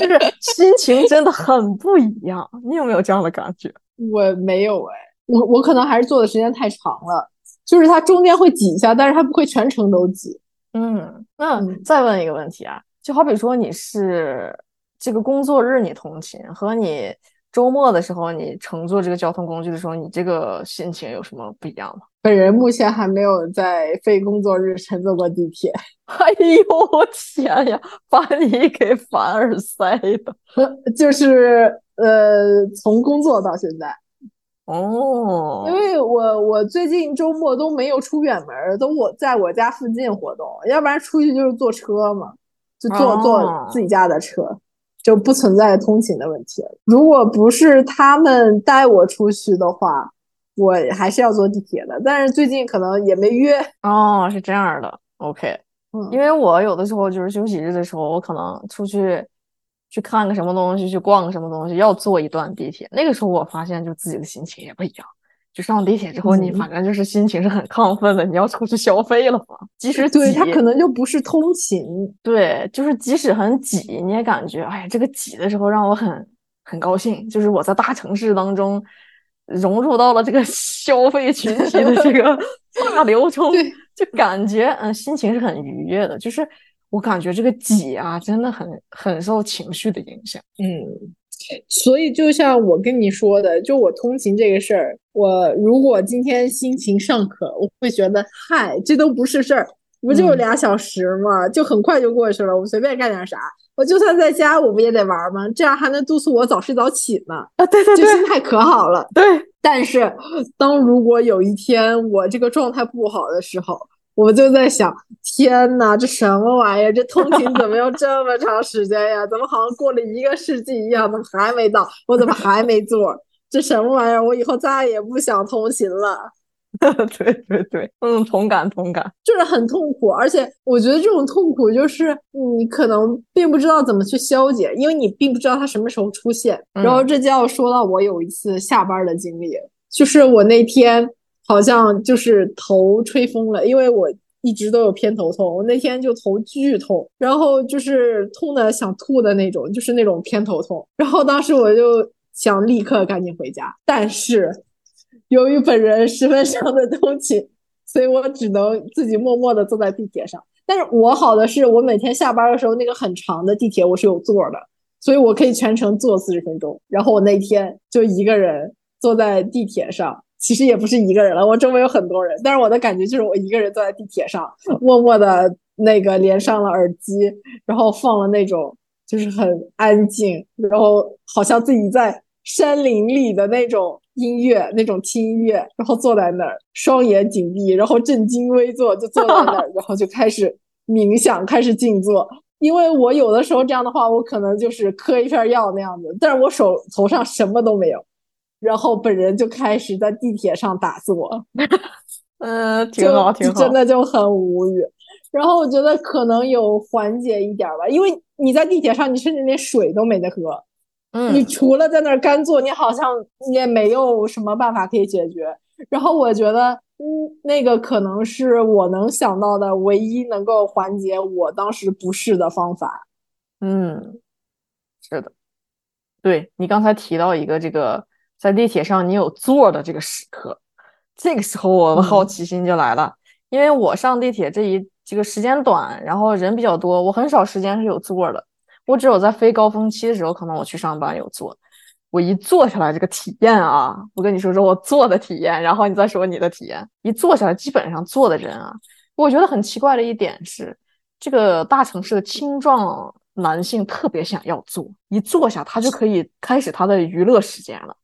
B: 就是心情真的很不一样。你有没有这样的感觉？
A: 我没有哎，我我可能还是坐的时间太长了。就是它中间会挤一下，但是它不会全程都挤。
B: 嗯，那再问一个问题啊，就好比说你是这个工作日你通勤，和你周末的时候你乘坐这个交通工具的时候，你这个心情有什么不一样吗？
A: 本人目前还没有在非工作日乘坐过地铁。
B: 哎呦我天呀，把你给凡尔赛的，
A: 就是呃，从工作到现在。
B: 哦，
A: 因为我我最近周末都没有出远门，都我在我家附近活动，要不然出去就是坐车嘛，就坐坐自己家的车，就不存在通勤的问题了。如果不是他们带我出去的话，我还是要坐地铁的。但是最近可能也没约
B: 哦，是这样的。OK，嗯，因为我有的时候就是休息日的时候，我可能出去。去看个什么东西，去逛个什么东西，要坐一段地铁。那个时候我发现，就自己的心情也不一样。就上地铁之后，你反正就是心情是很亢奋的。你要出去消费了嘛？即使
A: 对他可能就不是通勤，
B: 对，就是即使很挤，你也感觉哎呀，这个挤的时候让我很很高兴。就是我在大城市当中融入到了这个 消费群体的这个 大流中，就感觉嗯，心情是很愉悦的。就是。我感觉这个挤啊，真的很很受情绪的影响。
A: 嗯，所以就像我跟你说的，就我通勤这个事儿，我如果今天心情尚可，我会觉得嗨，这都不是事儿，不就俩小时吗？就很快就过去了，我随便干点啥，我就算在家，我不也得玩吗？这样还能督促我早睡早起呢。
B: 啊，对对对，
A: 心态可好了。
B: 对，
A: 但是当如果有一天我这个状态不好的时候。我就在想，天呐，这什么玩意儿？这通勤怎么要这么长时间呀？怎么好像过了一个世纪一样？怎么还没到？我怎么还没坐？这什么玩意儿？我以后再也不想通勤了。
B: 对对对，嗯，同感同感，
A: 就是很痛苦，而且我觉得这种痛苦就是你可能并不知道怎么去消解，因为你并不知道它什么时候出现。然后这就要说到我有一次下班的经历，就是我那天好像就是头吹风了，因为我一直都有偏头痛，我那天就头巨痛，然后就是痛的想吐的那种，就是那种偏头痛。然后当时我就想立刻赶紧回家，但是。由于本人十分伤的通勤，所以我只能自己默默的坐在地铁上。但是我好的是我每天下班的时候，那个很长的地铁我是有座的，所以我可以全程坐四十分钟。然后我那天就一个人坐在地铁上，其实也不是一个人了，我周围有很多人，但是我的感觉就是我一个人坐在地铁上，默默的那个连上了耳机，然后放了那种就是很安静，然后好像自己在山林里的那种。音乐那种听音乐，然后坐在那儿，双眼紧闭，然后正襟危坐，就坐在那儿，然后就开始冥想，开始静坐。因为我有的时候这样的话，我可能就是磕一片药那样子，但是我手头上什么都没有，然后本人就开始在地铁上打坐，
B: 嗯，挺好，挺好，
A: 真的就很无语。然后我觉得可能有缓解一点吧，因为你在地铁上，你甚至连水都没得喝。嗯你除了在那儿干坐，你好像也没有什么办法可以解决。然后我觉得，嗯，那个可能是我能想到的唯一能够缓解我当时不适的方法。
B: 嗯，是的，对你刚才提到一个这个在地铁上你有座的这个时刻，这个时候我的好奇心就来了，因为我上地铁这一这个时间短，然后人比较多，我很少时间是有座的。我只有在非高峰期的时候，可能我去上班有座。我一坐下来，这个体验啊，我跟你说说我坐的体验，然后你再说你的体验。一坐下来，基本上坐的人啊，我觉得很奇怪的一点是，这个大城市的青壮男性特别想要坐，一坐下他就可以开始他的娱乐时间了，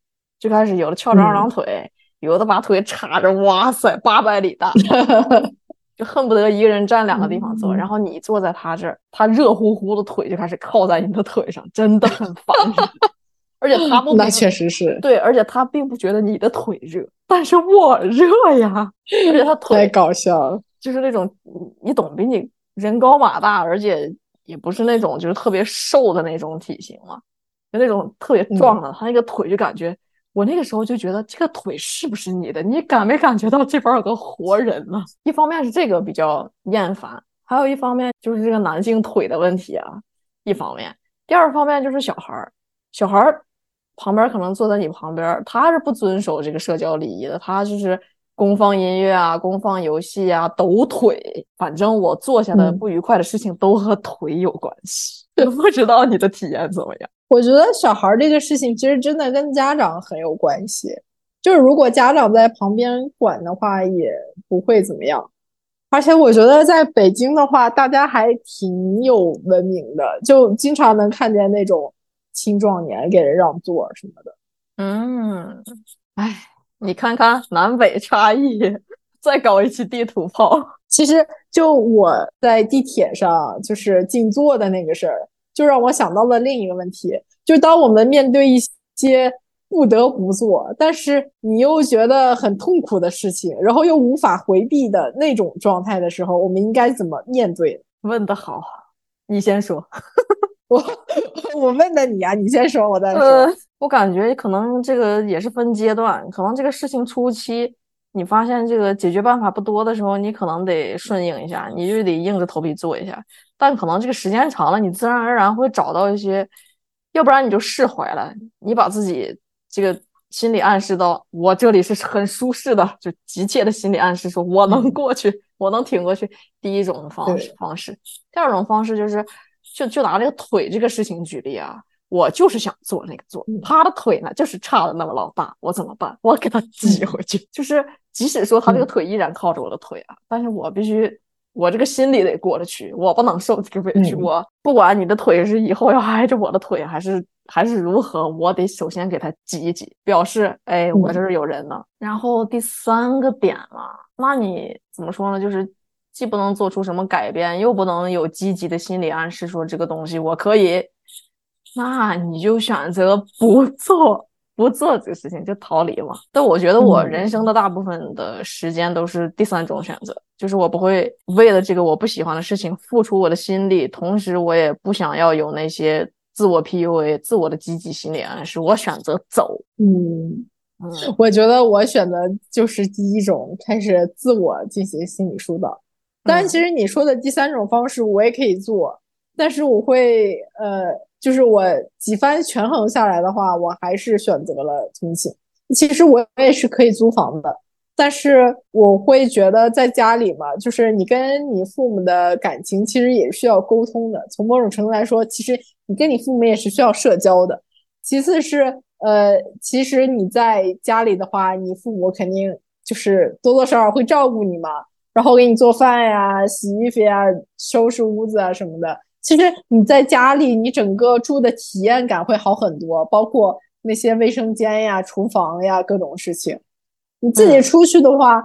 B: 就开始有的翘着二郎腿，有的把腿叉着，哇塞，八百里大。就恨不得一个人占两个地方坐，然后你坐在他这儿，他热乎乎的腿就开始靠在你的腿上，真的很烦。而且他不，
A: 那确实是
B: 对，而且他并不觉得你的腿热，但是我热呀。而且他腿
A: 太搞笑了，
B: 就是那种你懂，比你人高马大，而且也不是那种就是特别瘦的那种体型嘛，就那种特别壮的，他那个腿就感觉。我那个时候就觉得这个腿是不是你的？你感没感觉到这边有个活人呢？一方面是这个比较厌烦，还有一方面就是这个男性腿的问题啊。一方面，第二方面就是小孩儿，小孩儿旁边可能坐在你旁边，他是不遵守这个社交礼仪的，他就是公放音乐啊，公放游戏啊，抖腿。反正我做下的不愉快的事情都和腿有关系。不知道你的体验怎么样？
A: 我觉得小孩这个事情其实真的跟家长很有关系，就是如果家长在旁边管的话，也不会怎么样。而且我觉得在北京的话，大家还挺有文明的，就经常能看见那种青壮年给人让座什么的。
B: 嗯，哎，你看看南北差异，再搞一期地图炮。
A: 其实就我在地铁上就是静坐的那个事儿。就让我想到了另一个问题，就当我们面对一些不得不做，但是你又觉得很痛苦的事情，然后又无法回避的那种状态的时候，我们应该怎么面对？
B: 问得好，你先说。
A: 我 我问的你啊，你先说，我再说。
B: 我感觉可能这个也是分阶段，可能这个事情初期。你发现这个解决办法不多的时候，你可能得顺应一下，你就得硬着头皮做一下。但可能这个时间长了，你自然而然会找到一些，要不然你就释怀了。你把自己这个心理暗示到我这里是很舒适的，就急切的心理暗示说我能过去，我能挺过去。第一种方式方式，第二种方式就是，就就拿这个腿这个事情举例啊。我就是想坐那个座，他的腿呢就是差的那么老大，我怎么办？我给他挤回去。就是即使说他这个腿依然靠着我的腿啊，但是我必须，我这个心里得过得去，我不能受这个委屈。我不管你的腿是以后要挨着我的腿，还是还是如何，我得首先给他挤一挤，表示哎，我这儿有人呢。然后第三个点嘛，那你怎么说呢？就是既不能做出什么改变，又不能有积极的心理暗示说这个东西我可以。那你就选择不做，不做这个事情就逃离嘛。但我觉得我人生的大部分的时间都是第三种选择，就是我不会为了这个我不喜欢的事情付出我的心力，同时我也不想要有那些自我 PUA、自我的积极心理暗示，我选择走。
A: 嗯。我觉得我选的就是第一种，开始自我进行心理疏导。当然，其实你说的第三种方式我也可以做，但是我会呃，就是我几番权衡下来的话，我还是选择了通勤。其实我也是可以租房的，但是我会觉得在家里嘛，就是你跟你父母的感情其实也需要沟通的。从某种程度来说，其实你跟你父母也是需要社交的。其次是。呃，其实你在家里的话，你父母肯定就是多多少少会照顾你嘛，然后给你做饭呀、洗衣服呀、收拾屋子啊什么的。其实你在家里，你整个住的体验感会好很多，包括那些卫生间呀、厨房呀各种事情。你自己出去的话，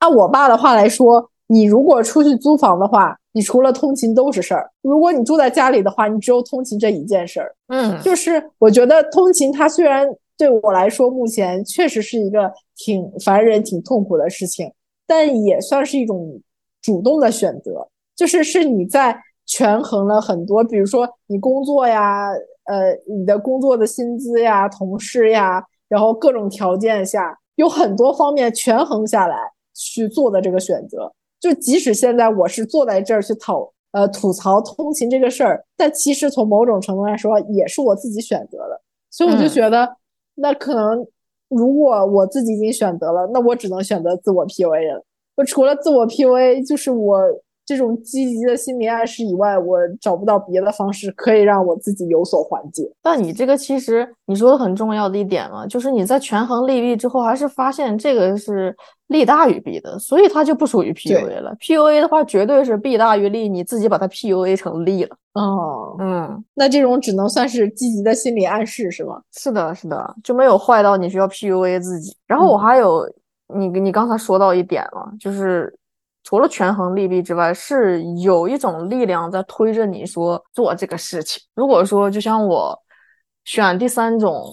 A: 按我爸的话来说，你如果出去租房的话。你除了通勤都是事儿。如果你住在家里的话，你只有通勤这一件事儿。
B: 嗯，
A: 就是我觉得通勤它虽然对我来说目前确实是一个挺烦人、挺痛苦的事情，但也算是一种主动的选择。就是是你在权衡了很多，比如说你工作呀，呃，你的工作的薪资呀、同事呀，然后各种条件下，有很多方面权衡下来去做的这个选择。就即使现在我是坐在这儿去讨呃吐槽通勤这个事儿，但其实从某种程度来说也是我自己选择的，所以我就觉得，那可能如果我自己已经选择了，那我只能选择自我 PUA 了。我除了自我 PUA，就是我。这种积极的心理暗示以外，我找不到别的方式可以让我自己有所缓解。
B: 但你这个其实你说的很重要的一点嘛，就是你在权衡利弊之后，还是发现这个是利大于弊的，所以它就不属于 PUA 了。PUA 的话，绝对是弊大于利，你自己把它 PUA 成利了。
A: 哦，
B: 嗯，
A: 那这种只能算是积极的心理暗示，是吗？
B: 是的，是的，就没有坏到你需要 PUA 自己。然后我还有你，你刚才说到一点嘛，就是。除了权衡利弊之外，是有一种力量在推着你说做这个事情。如果说就像我选第三种，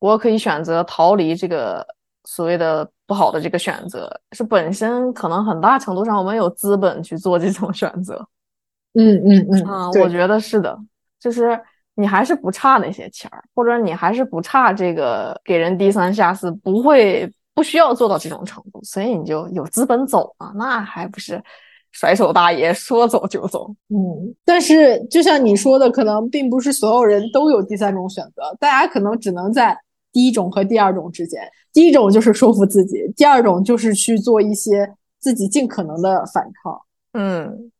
B: 我可以选择逃离这个所谓的不好的这个选择，是本身可能很大程度上我们有资本去做这种选择。
A: 嗯 嗯嗯，
B: 啊，我觉得是的，就是你还是不差那些钱儿，或者你还是不差这个给人低三下四，不会。不需要做到这种程度，所以你就有资本走嘛，那还不是甩手大爷说走就走？
A: 嗯，但是就像你说的，可能并不是所有人都有第三种选择，大家可能只能在第一种和第二种之间。第一种就是说服自己，第二种就是去做一些自己尽可能的反抗。
B: 嗯。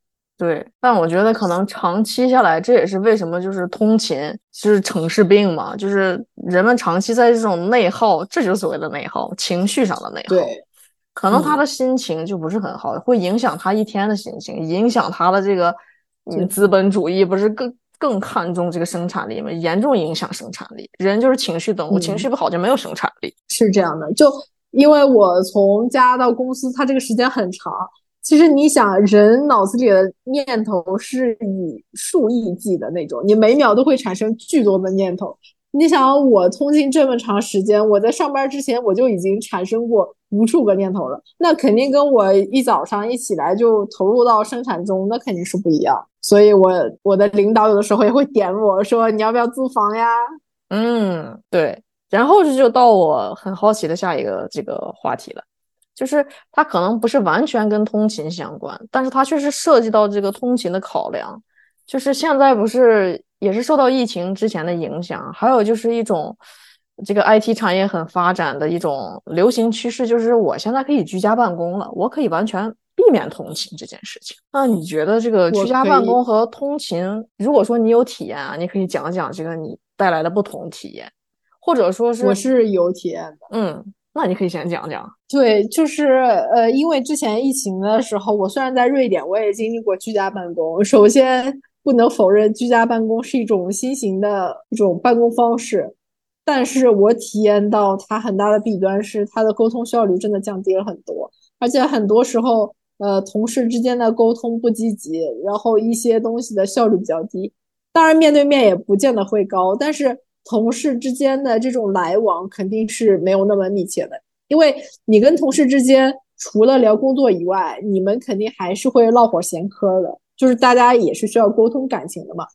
B: 对，但我觉得可能长期下来，这也是为什么就是通勤就是城市病嘛，就是人们长期在这种内耗，这就是所谓的内耗，情绪上的内耗。
A: 对，
B: 可能他的心情就不是很好，会影响他一天的心情，影响他的这个，嗯，资本主义不是更更看重这个生产力吗？严重影响生产力。人就是情绪动物，情绪不好就没有生产力。
A: 是这样的，就因为我从家到公司，它这个时间很长。其实你想，人脑子里的念头是以数亿计的那种，你每秒都会产生巨多的念头。你想，我通勤这么长时间，我在上班之前我就已经产生过无数个念头了，那肯定跟我一早上一起来就投入到生产中，那肯定是不一样。所以，我我的领导有的时候也会点我说：“你要不要租房呀？”
B: 嗯，对。然后这就到我很好奇的下一个这个话题了。就是它可能不是完全跟通勤相关，但是它确实涉及到这个通勤的考量。就是现在不是也是受到疫情之前的影响，还有就是一种这个 IT 产业很发展的一种流行趋势，就是我现在可以居家办公了，我可以完全避免通勤这件事情。那你觉得这个居家办公和通勤，如果说你有体验啊，你可以讲讲这个你带来的不同体验，或者说是
A: 我是有体验的，
B: 嗯。那你可以先讲讲，
A: 对，就是呃，因为之前疫情的时候，我虽然在瑞典，我也经历过居家办公。首先不能否认，居家办公是一种新型的一种办公方式，但是我体验到它很大的弊端是，它的沟通效率真的降低了很多，而且很多时候，呃，同事之间的沟通不积极，然后一些东西的效率比较低。当然，面对面也不见得会高，但是同事之间的这种来往肯定是没有那么密切的，因为你跟同事之间除了聊工作以外，你们肯定还是会唠会儿闲嗑的，就是大家也是需要沟通感情的嘛。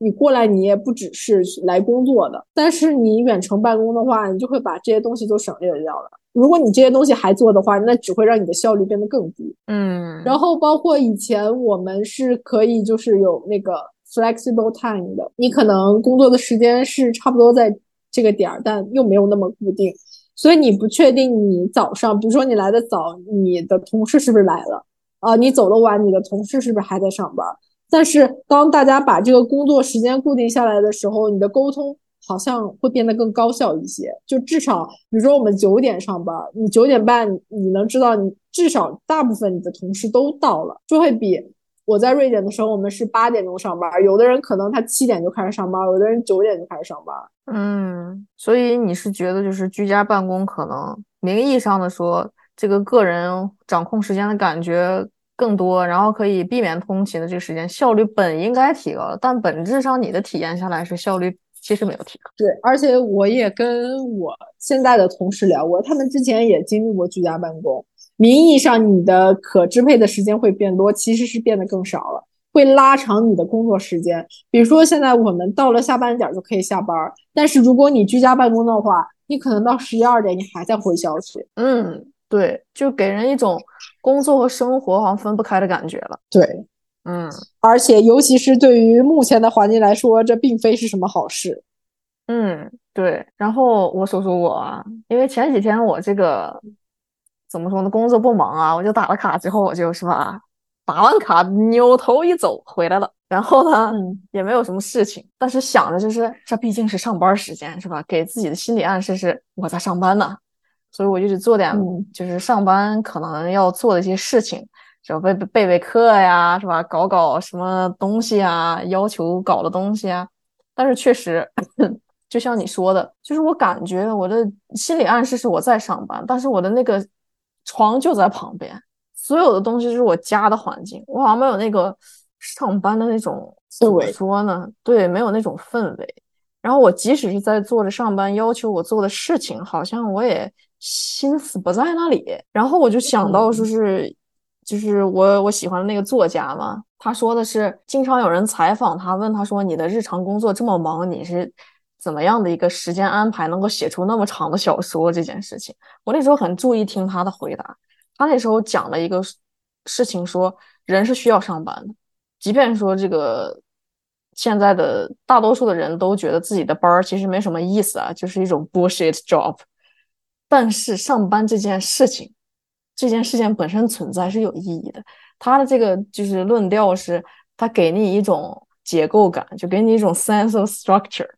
A: 你过来，你也不只是来工作的，但是你远程办公的话，你就会把这些东西都省略掉了。如果你这些东西还做的话，那只会让你的效率变得更低。
B: 嗯，
A: 然后包括以前我们是可以就是有那个 flexible time 的，你可能工作的时间是差不多在这个点儿，但又没有那么固定，所以你不确定你早上，比如说你来的早，你的同事是不是来了？啊，你走的晚，你的同事是不是还在上班？但是当大家把这个工作时间固定下来的时候，你的沟通好像会变得更高效一些。就至少，比如说我们九点上班，你九点半你能知道，你至少大部分你的同事都到了，就会比我在瑞典的时候，我们是八点钟上班，有的人可能他七点就开始上班，有的人九点就开始上班。
B: 嗯，所以你是觉得就是居家办公可能名义上的说，这个个人掌控时间的感觉。更多，然后可以避免通勤的这个时间，效率本应该提高了，但本质上你的体验下来是效率其实没有提高。
A: 对，而且我也跟我现在的同事聊过，他们之前也经历过居家办公，名义上你的可支配的时间会变多，其实是变得更少了，会拉长你的工作时间。比如说现在我们到了下班点就可以下班，但是如果你居家办公的话，你可能到十一二点你还在回消息。
B: 嗯。对，就给人一种工作和生活好像分不开的感觉了。
A: 对，
B: 嗯，
A: 而且尤其是对于目前的环境来说，这并非是什么好事。
B: 嗯，对。然后我说说我啊，因为前几天我这个怎么说呢，工作不忙啊，我就打了卡之后，我就是吧，打完卡扭头一走回来了。然后呢，也没有什么事情，但是想着就是这毕竟是上班时间，是吧？给自己的心理暗示是我在上班呢。所以我就去做点，就是上班可能要做的一些事情，就备备备课呀，是吧？搞搞什么东西啊，要求搞的东西啊。但是确实，就像你说的，就是我感觉我的心理暗示是我在上班，但是我的那个床就在旁边，所有的东西就是我家的环境，我好像没有那个上班的那种
A: 氛围。
B: 说呢？对，没有那种氛围。然后我即使是在做着上班要求我做的事情，好像我也。心思不在那里，然后我就想到说是，就是我我喜欢的那个作家嘛，他说的是，经常有人采访他，问他说，你的日常工作这么忙，你是怎么样的一个时间安排，能够写出那么长的小说这件事情？我那时候很注意听他的回答，他那时候讲了一个事情，说人是需要上班的，即便说这个现在的大多数的人都觉得自己的班儿其实没什么意思啊，就是一种 bullshit job。但是上班这件事情，这件事情本身存在是有意义的。他的这个就是论调是，他给你一种结构感，就给你一种 sense of structure。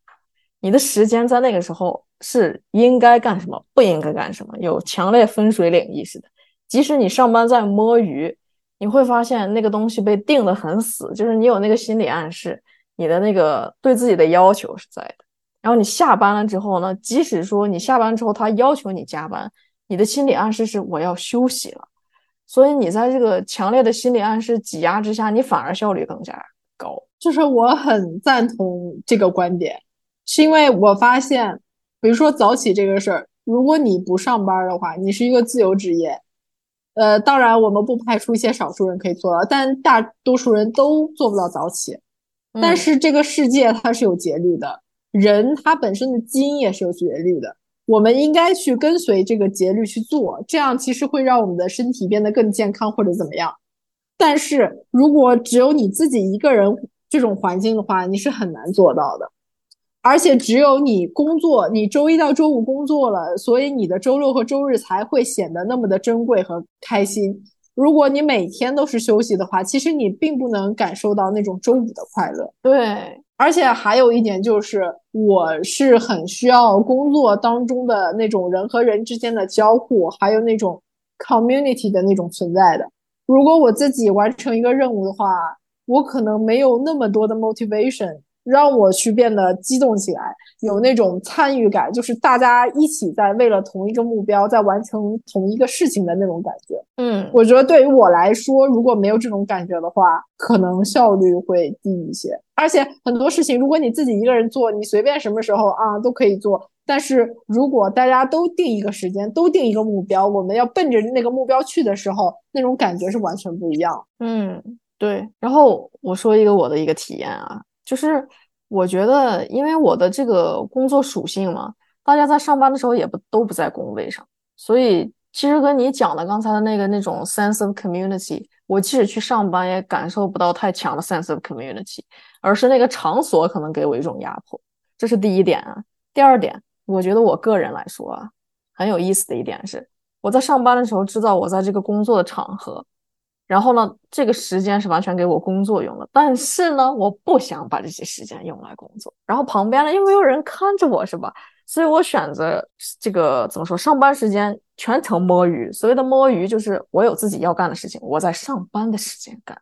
B: 你的时间在那个时候是应该干什么，不应该干什么，有强烈分水岭意识的。即使你上班在摸鱼，你会发现那个东西被定得很死，就是你有那个心理暗示，你的那个对自己的要求是在的。然后你下班了之后呢？即使说你下班之后他要求你加班，你的心理暗示是我要休息了。所以你在这个强烈的心理暗示挤压之下，你反而效率更加高。
A: 就是我很赞同这个观点，是因为我发现，比如说早起这个事儿，如果你不上班的话，你是一个自由职业。呃，当然我们不排除一些少数人可以做到，但大多数人都做不到早起。但是这个世界它是有节律的。人他本身的基因也是有节律的，我们应该去跟随这个节律去做，这样其实会让我们的身体变得更健康或者怎么样。但是如果只有你自己一个人这种环境的话，你是很难做到的。而且只有你工作，你周一到周五工作了，所以你的周六和周日才会显得那么的珍贵和开心。如果你每天都是休息的话，其实你并不能感受到那种周五的快乐。
B: 对。
A: 而且还有一点就是，我是很需要工作当中的那种人和人之间的交互，还有那种 community 的那种存在的。如果我自己完成一个任务的话，我可能没有那么多的 motivation 让我去变得激动起来，有那种参与感，就是大家一起在为了同一个目标，在完成同一个事情的那种感觉。
B: 嗯，
A: 我觉得对于我来说，如果没有这种感觉的话，可能效率会低一些。而且很多事情，如果你自己一个人做，你随便什么时候啊都可以做。但是如果大家都定一个时间，都定一个目标，我们要奔着那个目标去的时候，那种感觉是完全不一样。
B: 嗯，对。然后我说一个我的一个体验啊。就是我觉得，因为我的这个工作属性嘛，大家在上班的时候也不都不在工位上，所以其实跟你讲的刚才的那个那种 sense of community，我即使去上班也感受不到太强的 sense of community，而是那个场所可能给我一种压迫，这是第一点啊。第二点，我觉得我个人来说啊，很有意思的一点是，我在上班的时候知道我在这个工作的场合。然后呢，这个时间是完全给我工作用的，但是呢，我不想把这些时间用来工作。然后旁边呢又没有人看着我，是吧？所以我选择这个怎么说？上班时间全程摸鱼。所谓的摸鱼，就是我有自己要干的事情，我在上班的时间干。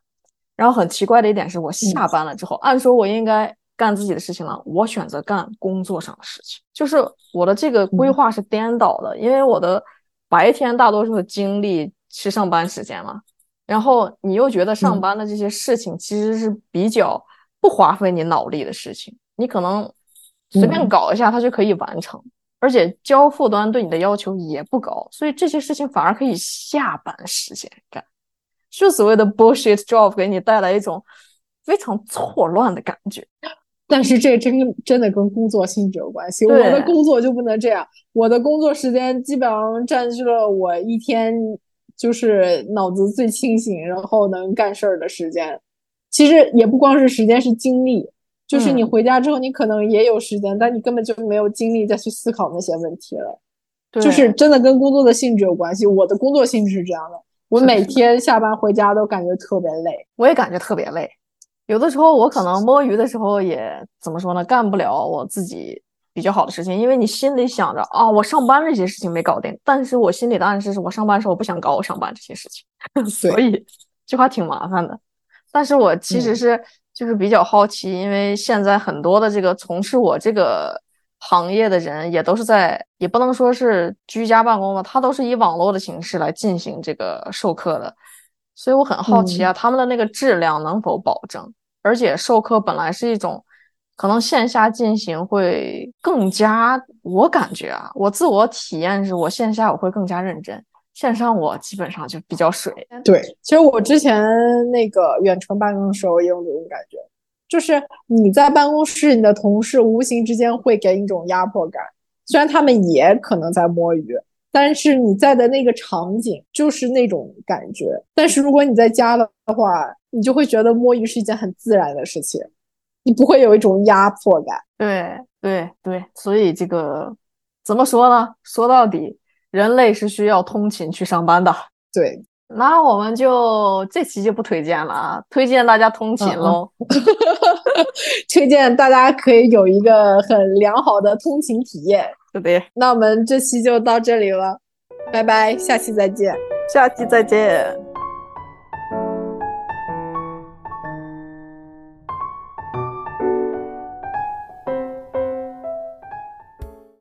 B: 然后很奇怪的一点是，我下班了之后，按说我应该干自己的事情了，我选择干工作上的事情，就是我的这个规划是颠倒的，因为我的白天大多数的精力是上班时间嘛。然后你又觉得上班的这些事情其实是比较不花费你脑力的事情，你可能随便搞一下它就可以完成，而且交付端对你的要求也不高，所以这些事情反而可以下班时间干，就所谓的 bullshit job 给你带来一种非常错乱的感觉。
A: 但是这真真的跟工作性质有关系，我的工作就不能这样，我的工作时间基本上占据了我一天。就是脑子最清醒，然后能干事儿的时间，其实也不光是时间，是精力。就是你回家之后，你可能也有时间，但你根本就没有精力再去思考那些问题了。就是真的跟工作的性质有关系。我的工作性质是这样的，我每天下班回家都感觉特别累，
B: 我也感觉特别累。有的时候我可能摸鱼的时候也怎么说呢，干不了我自己。比较好的事情，因为你心里想着啊，我上班这些事情没搞定，但是我心里的暗示是我上班时候我不想搞我上班这些事情，所以这话挺麻烦的。但是我其实是就是比较好奇，因为现在很多的这个从事我这个行业的人也都是在，也不能说是居家办公吧，他都是以网络的形式来进行这个授课的，所以我很好奇啊，他们的那个质量能否保证？而且授课本来是一种。可能线下进行会更加，我感觉啊，我自我体验是我线下我会更加认真，线上我基本上就比较水。
A: 对，其实我之前那个远程办公的时候也有这种感觉，就是你在办公室，你的同事无形之间会给你一种压迫感，虽然他们也可能在摸鱼，但是你在的那个场景就是那种感觉。但是如果你在家的话，你就会觉得摸鱼是一件很自然的事情。你不会有一种压迫感，
B: 对对对，所以这个怎么说呢？说到底，人类是需要通勤去上班的。
A: 对，
B: 那我们就这期就不推荐了啊，推荐大家通勤喽，
A: 推荐大家可以有一个很良好的通勤体验。
B: 对对，
A: 那我们这期就到这里了，拜拜，下期再见，
B: 下期再见。